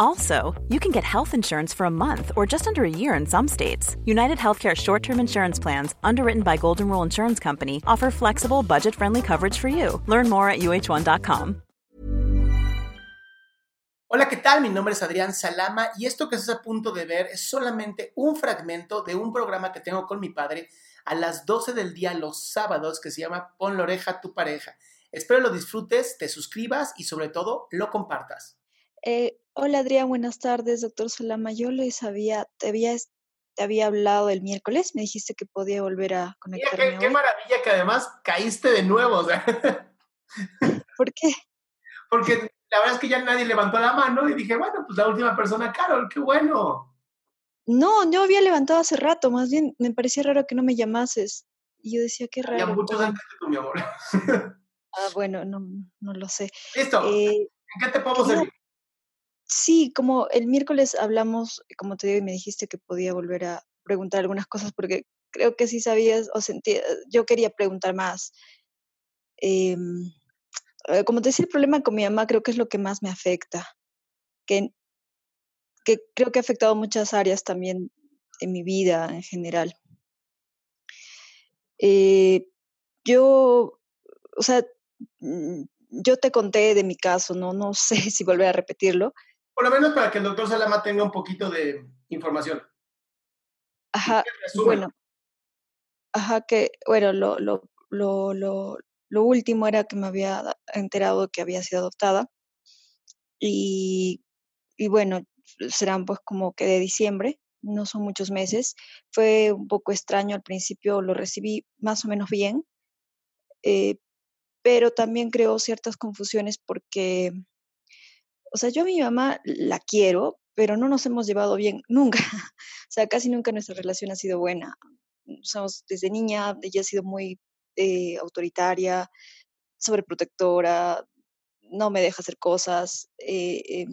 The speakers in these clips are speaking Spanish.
Also, you can get health insurance for a month or just under a year in some states. United Healthcare short term insurance plans, underwritten by Golden Rule Insurance Company, offer flexible, budget friendly coverage for you. Learn more at uh1.com. Hola, ¿qué tal? Mi nombre es Adrián Salama y esto que estás a punto de ver es solamente un fragmento de un programa que tengo con mi padre a las 12 del día los sábados que se llama Pon la oreja a tu pareja. Espero lo disfrutes, te suscribas y sobre todo lo compartas. Eh, hola Adrián, buenas tardes, doctor Salama. Yo les había, te había, te había hablado el miércoles, me dijiste que podía volver a conectarme. Mira, qué, qué maravilla que además caíste de nuevo. O sea. ¿Por qué? Porque la verdad es que ya nadie levantó la mano y dije, bueno, pues la última persona, Carol, qué bueno. No, yo había levantado hace rato, más bien me parecía raro que no me llamases. Y yo decía, qué raro. Ya muchos antes que tú, mi amor. Ah, bueno, no, no lo sé. Listo. Eh, ¿En qué te podemos servir? Sí, como el miércoles hablamos, como te digo, y me dijiste que podía volver a preguntar algunas cosas porque creo que sí sabías o sentías, yo quería preguntar más. Em, eh, como te decía, el problema con mi mamá creo que es lo que más me afecta, que, que creo que ha afectado muchas áreas también en mi vida en general. Eh, yo, o sea, mm, yo te conté de mi caso, no, no sé si volver a repetirlo. Por lo menos para que el doctor Salama tenga un poquito de información. Ajá, bueno. Ajá, que, bueno, lo, lo, lo, lo, lo último era que me había enterado que había sido adoptada. Y, y bueno, serán pues como que de diciembre, no son muchos meses. Fue un poco extraño al principio, lo recibí más o menos bien, eh, pero también creó ciertas confusiones porque, o sea, yo a mi mamá la quiero, pero no nos hemos llevado bien nunca. O sea, casi nunca nuestra relación ha sido buena. Somos desde niña, ella ha sido muy eh, autoritaria, sobreprotectora, no me deja hacer cosas. Eh,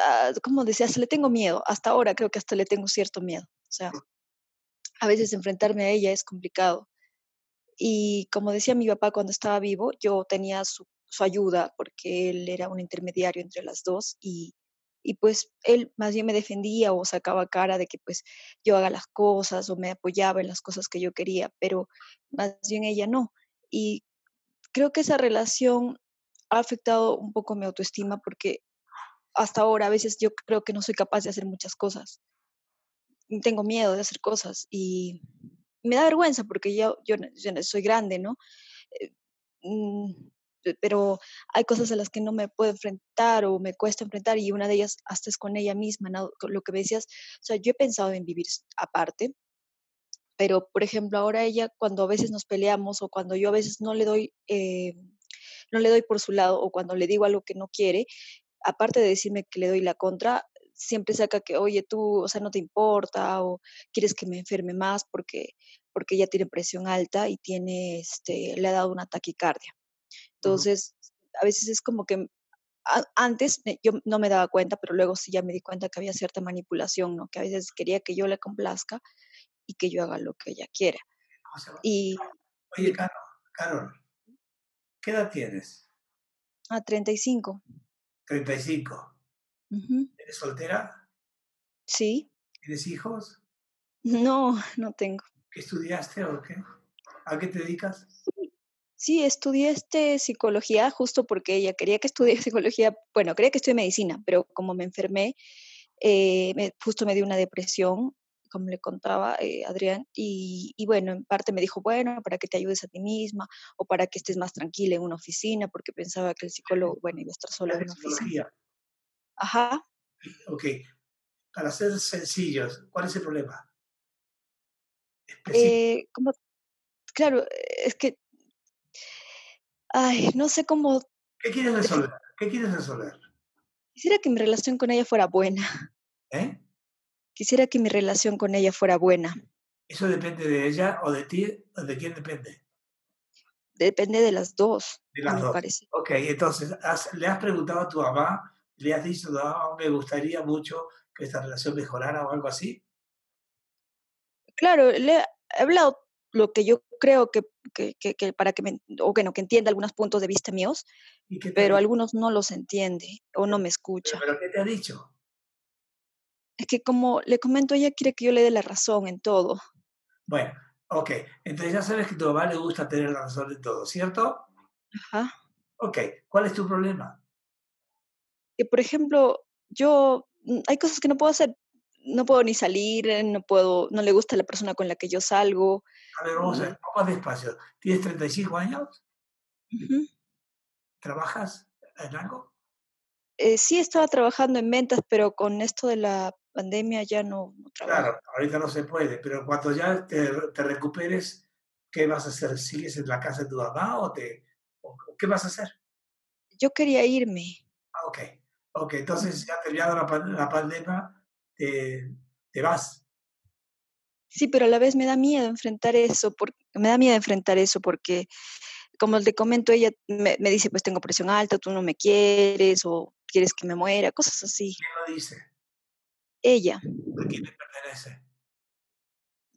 ah, como decía, hasta le tengo miedo. Hasta ahora creo que hasta le tengo cierto miedo. O sea, a veces enfrentarme a ella es complicado. Y como decía mi papá cuando estaba vivo, yo tenía su, su ayuda porque él era un intermediario entre las dos y, y pues él más bien me defendía o sacaba cara de que pues yo haga las cosas o me apoyaba en las cosas que yo quería, pero más bien ella no. Y creo que esa relación ha afectado un poco mi autoestima porque hasta ahora a veces yo creo que no soy capaz de hacer muchas cosas. Tengo miedo de hacer cosas y me da vergüenza porque yo, yo, yo soy grande, ¿no? Pe- pero hay cosas a las que no me puedo enfrentar o me cuesta enfrentar y una de ellas hasta es con ella misma, ¿no? Lo que me decías, o sea, yo he pensado en vivir aparte, pero por ejemplo ahora ella cuando a veces nos peleamos o cuando yo a veces no le doy, eh, no le doy por su lado o cuando le digo algo que no quiere, aparte de decirme que le doy la contra, siempre saca que, oye, tú, o sea, no te importa o quieres que me enferme más porque, porque ella tiene presión alta y tiene, este, le ha dado una taquicardia. Entonces, a veces es como que antes me- yo no me daba cuenta, pero luego sí ya me di cuenta que había cierta manipulación, ¿no? Que a veces quería que yo le complazca y que yo haga lo que ella quiera. Y Oye, Carol, Carol, ¿qué edad tienes? a 35. 35. Ujú. ¿Eres soltera? Sí. ¿Tienes hijos? No, no tengo. ¿Qué estudiaste o qué? ¿A qué te dedicas? Sí, estudié este psicología justo porque ella quería que estudie psicología, bueno, quería que estudie medicina, pero como me enfermé, eh, me- justo me dio una depresión como le contaba eh, Adrián, y, bueno, en parte me dijo, bueno, para que te ayudes a ti misma o para que estés más tranquila en una oficina, porque pensaba que el psicólogo, bueno, iba a estar solo en una oficina. Ajá. Ok, para ser sencillos, ¿cuál es el problema? Eh, como, claro, es que, ay, no sé cómo... ¿Qué quieres resolver? ¿Qué quieres resolver? Quisiera que mi relación con ella fuera buena. ¿Eh? Quisiera que mi relación con ella fuera buena. ¿Eso depende de ella o de ti? ¿O de quién depende? Depende de las dos. De las dos. Parece. Ok, entonces, ¿le has preguntado a tu mamá? ¿Le has dicho, no, me gustaría mucho que esta relación mejorara o algo así? Claro, le he hablado lo que yo creo que, que, que, para que me, o bueno, que entienda algunos puntos de vista míos, pero algunos no los entiende o no me escucha. ¿Pero, qué te ha dicho? Es que como le comento, ella quiere que yo le dé la razón en todo. Bueno, ok. Entonces ya sabes que a tu mamá le gusta tener la razón en todo, ¿cierto? Ajá. Ok. ¿Cuál es tu problema? Que, por ejemplo, yo, mm, hay cosas que no puedo hacer. No puedo ni salir, no puedo, no le gusta la persona con la que yo salgo. A ver, vamos a ver, más despacio. ¿Tienes 35 años? ¿Trabajas en algo? Eh, sí estaba trabajando en ventas, pero con esto de la pandemia ya no, trabajo. Claro, ahorita no se puede, pero cuando ya te, recuperes, ¿qué vas a hacer? ¿Sigues en la casa de tu mamá o, te, qué vas a hacer? Yo quería irme. Ah, ok. Ok, entonces ya terminado la, la pandemia, te, te vas. Sí, pero a la vez me da miedo enfrentar eso, porque, me da miedo enfrentar eso porque, como te comento, ella me, me, dice, pues tengo presión alta, tú no me quieres o quieres que me muera, cosas así. ¿Quién lo dice? Ella. ¿A quién le pertenece?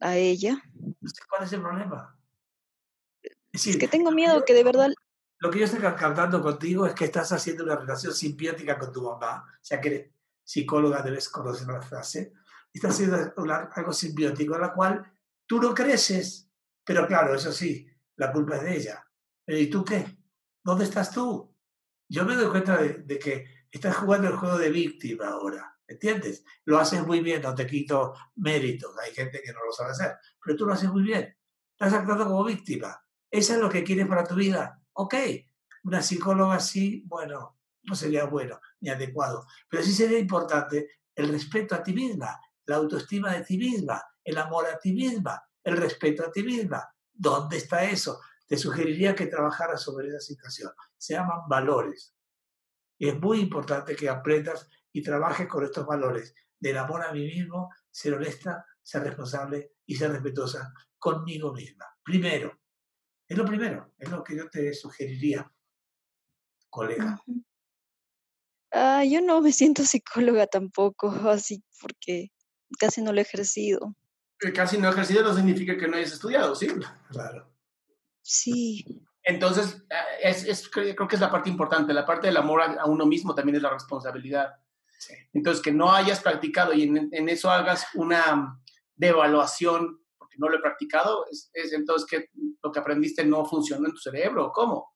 A ella. ¿Cuál es el problema? Es, que tengo miedo que de verdad... Lo que yo estoy cantando contigo es que estás haciendo una relación simbiótica con tu mamá, o sea que eres psicóloga, debes conocer la frase, estás haciendo algo simbiótico en la cual tú no creces, pero claro, eso sí, la culpa es de ella. ¿Y tú qué? ¿Dónde estás tú? Yo me doy cuenta de que estás jugando el juego de víctima ahora, ¿entiendes? Lo haces muy bien, no te quito méritos, hay gente que no lo sabe hacer, pero tú lo haces muy bien. Estás actuando como víctima. ¿Eso es lo que quieres para tu vida? Ok, una psicóloga así, bueno, no sería bueno ni adecuado, pero sí sería importante el respeto a ti misma, la autoestima de ti misma, el amor a ti misma, el respeto a ti misma. ¿Dónde está eso? Te sugeriría que trabajaras sobre esa situación. Se llaman valores. Y es muy importante que aprendas y trabajes con estos valores del amor a mí mismo, ser honesta, ser responsable y ser respetuosa conmigo misma. Primero, es lo primero, es lo que yo te sugeriría, colega. Ah, yo no me siento psicóloga tampoco, así porque casi no lo he ejercido. casi no he ejercido no significa que no hayas estudiado, ¿sí? Claro. Sí. Entonces, ah, es, creo que es la parte importante, la parte del amor a, uno mismo también es la responsabilidad. Entonces, que no hayas practicado y en, eso hagas una devaluación, porque no lo he practicado, es, entonces que lo que aprendiste no funcionó en tu cerebro, ¿cómo?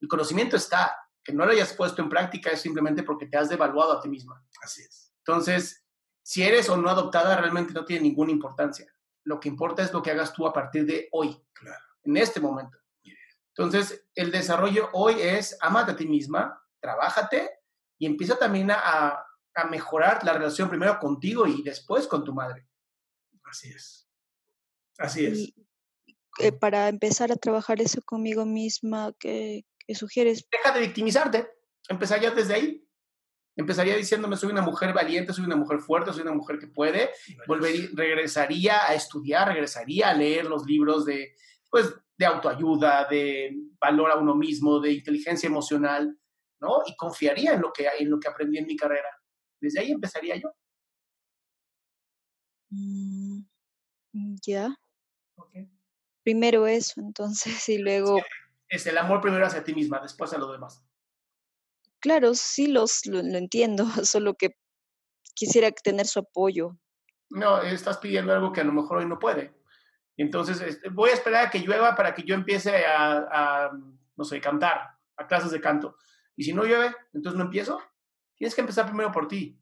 El conocimiento está, que no lo hayas puesto en práctica es simplemente porque te has devaluado a ti misma. Así es. Entonces, si eres o no adoptada, realmente no tiene ninguna importancia. Lo que importa es lo que hagas tú a partir de hoy, claro. en este momento. Entonces, el desarrollo hoy es amate a ti misma, trabájate y empieza también a, a mejorar la relación primero contigo y después con tu madre. Así es. Así es. Eh, para empezar a trabajar eso conmigo misma, ¿qué, sugieres? Deja de victimizarte. Empezaría desde ahí. Empezaría diciéndome, soy una mujer valiente, soy una mujer fuerte, soy una mujer que puede. Volvería, regresaría a estudiar, regresaría a leer los libros de, pues, de autoayuda, de valor a uno mismo, de inteligencia emocional, ¿no? Y confiaría en lo que, en lo que aprendí en mi carrera. Desde ahí empezaría yo. Mm, ya. Primero eso, entonces, y luego es el amor primero hacia ti misma, después a lo demás. Claro, sí los, lo, entiendo, solo que quisiera tener su apoyo. No, estás pidiendo algo que a lo mejor hoy no puede. Entonces, este, voy a esperar a que llueva para que yo empiece a, a, no sé, cantar, a clases de canto. Y si no llueve, entonces no empiezo. Tienes que empezar primero por ti.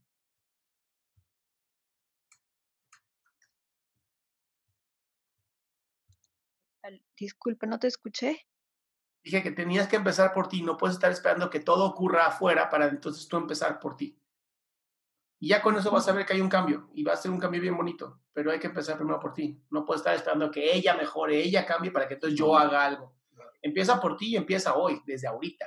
Disculpa, no te escuché. Dije que tenías que empezar por ti, no puedes estar esperando que todo ocurra afuera para entonces tú empezar por ti. Y ya con eso vas a ver que hay un cambio y va a ser un cambio bien bonito, pero hay que empezar primero por ti. No puedes estar esperando que ella mejore, ella cambie para que entonces yo haga algo. Empieza por ti y empieza hoy, desde ahorita.